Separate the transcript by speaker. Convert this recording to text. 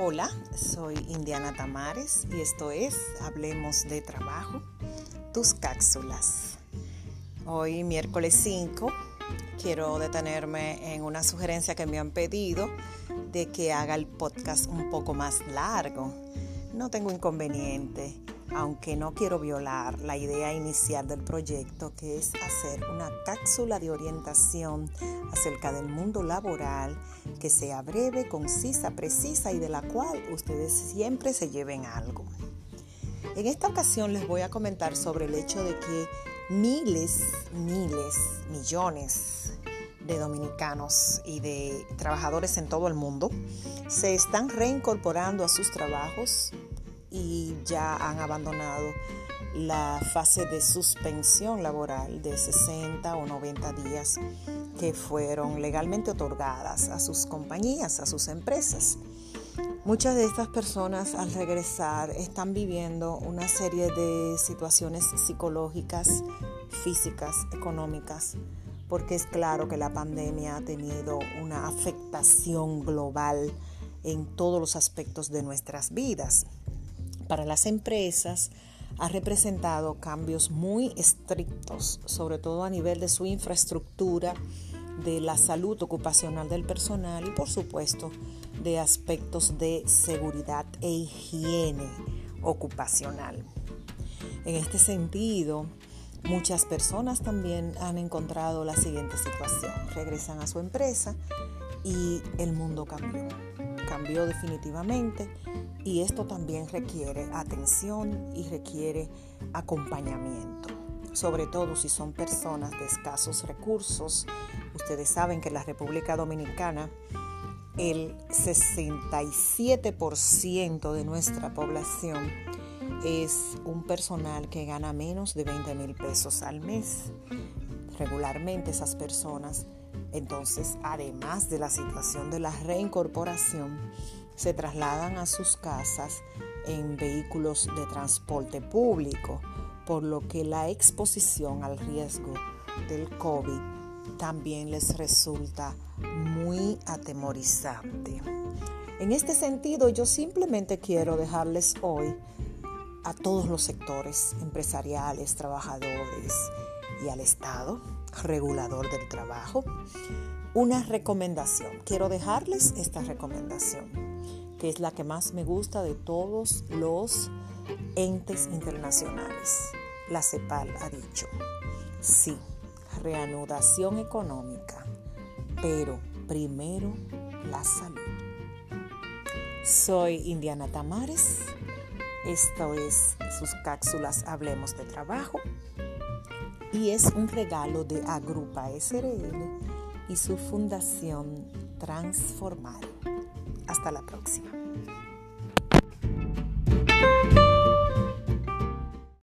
Speaker 1: Hola, soy Indiana Tamares y esto es Hablemos de Trabajo, tus cápsulas. Hoy, miércoles 5, quiero detenerme en una sugerencia que me han pedido de que haga el podcast un poco más largo. No tengo inconveniente aunque no quiero violar la idea inicial del proyecto, que es hacer una cápsula de orientación acerca del mundo laboral que sea breve, concisa, precisa y de la cual ustedes siempre se lleven algo. En esta ocasión les voy a comentar sobre el hecho de que miles, miles, millones de dominicanos y de trabajadores en todo el mundo se están reincorporando a sus trabajos y ya han abandonado la fase de suspensión laboral de 60 o 90 días que fueron legalmente otorgadas a sus compañías, a sus empresas. Muchas de estas personas al regresar están viviendo una serie de situaciones psicológicas, físicas, económicas, porque es claro que la pandemia ha tenido una afectación global en todos los aspectos de nuestras vidas para las empresas ha representado cambios muy estrictos, sobre todo a nivel de su infraestructura, de la salud ocupacional del personal y por supuesto de aspectos de seguridad e higiene ocupacional. En este sentido, muchas personas también han encontrado la siguiente situación. Regresan a su empresa y el mundo cambió. Cambió definitivamente y esto también requiere atención y requiere acompañamiento, sobre todo si son personas de escasos recursos. Ustedes saben que en la República Dominicana el 67% de nuestra población es un personal que gana menos de 20 mil pesos al mes. Regularmente esas personas, entonces, además de la situación de la reincorporación, se trasladan a sus casas en vehículos de transporte público, por lo que la exposición al riesgo del COVID también les resulta muy atemorizante. En este sentido, yo simplemente quiero dejarles hoy a todos los sectores empresariales, trabajadores y al Estado, regulador del trabajo, una recomendación. Quiero dejarles esta recomendación que es la que más me gusta de todos los entes internacionales. La CEPAL ha dicho, sí, reanudación económica, pero primero la salud. Soy Indiana Tamares, esto es sus cápsulas Hablemos de Trabajo y es un regalo de Agrupa SRL y su fundación Transformar. Hasta la próxima.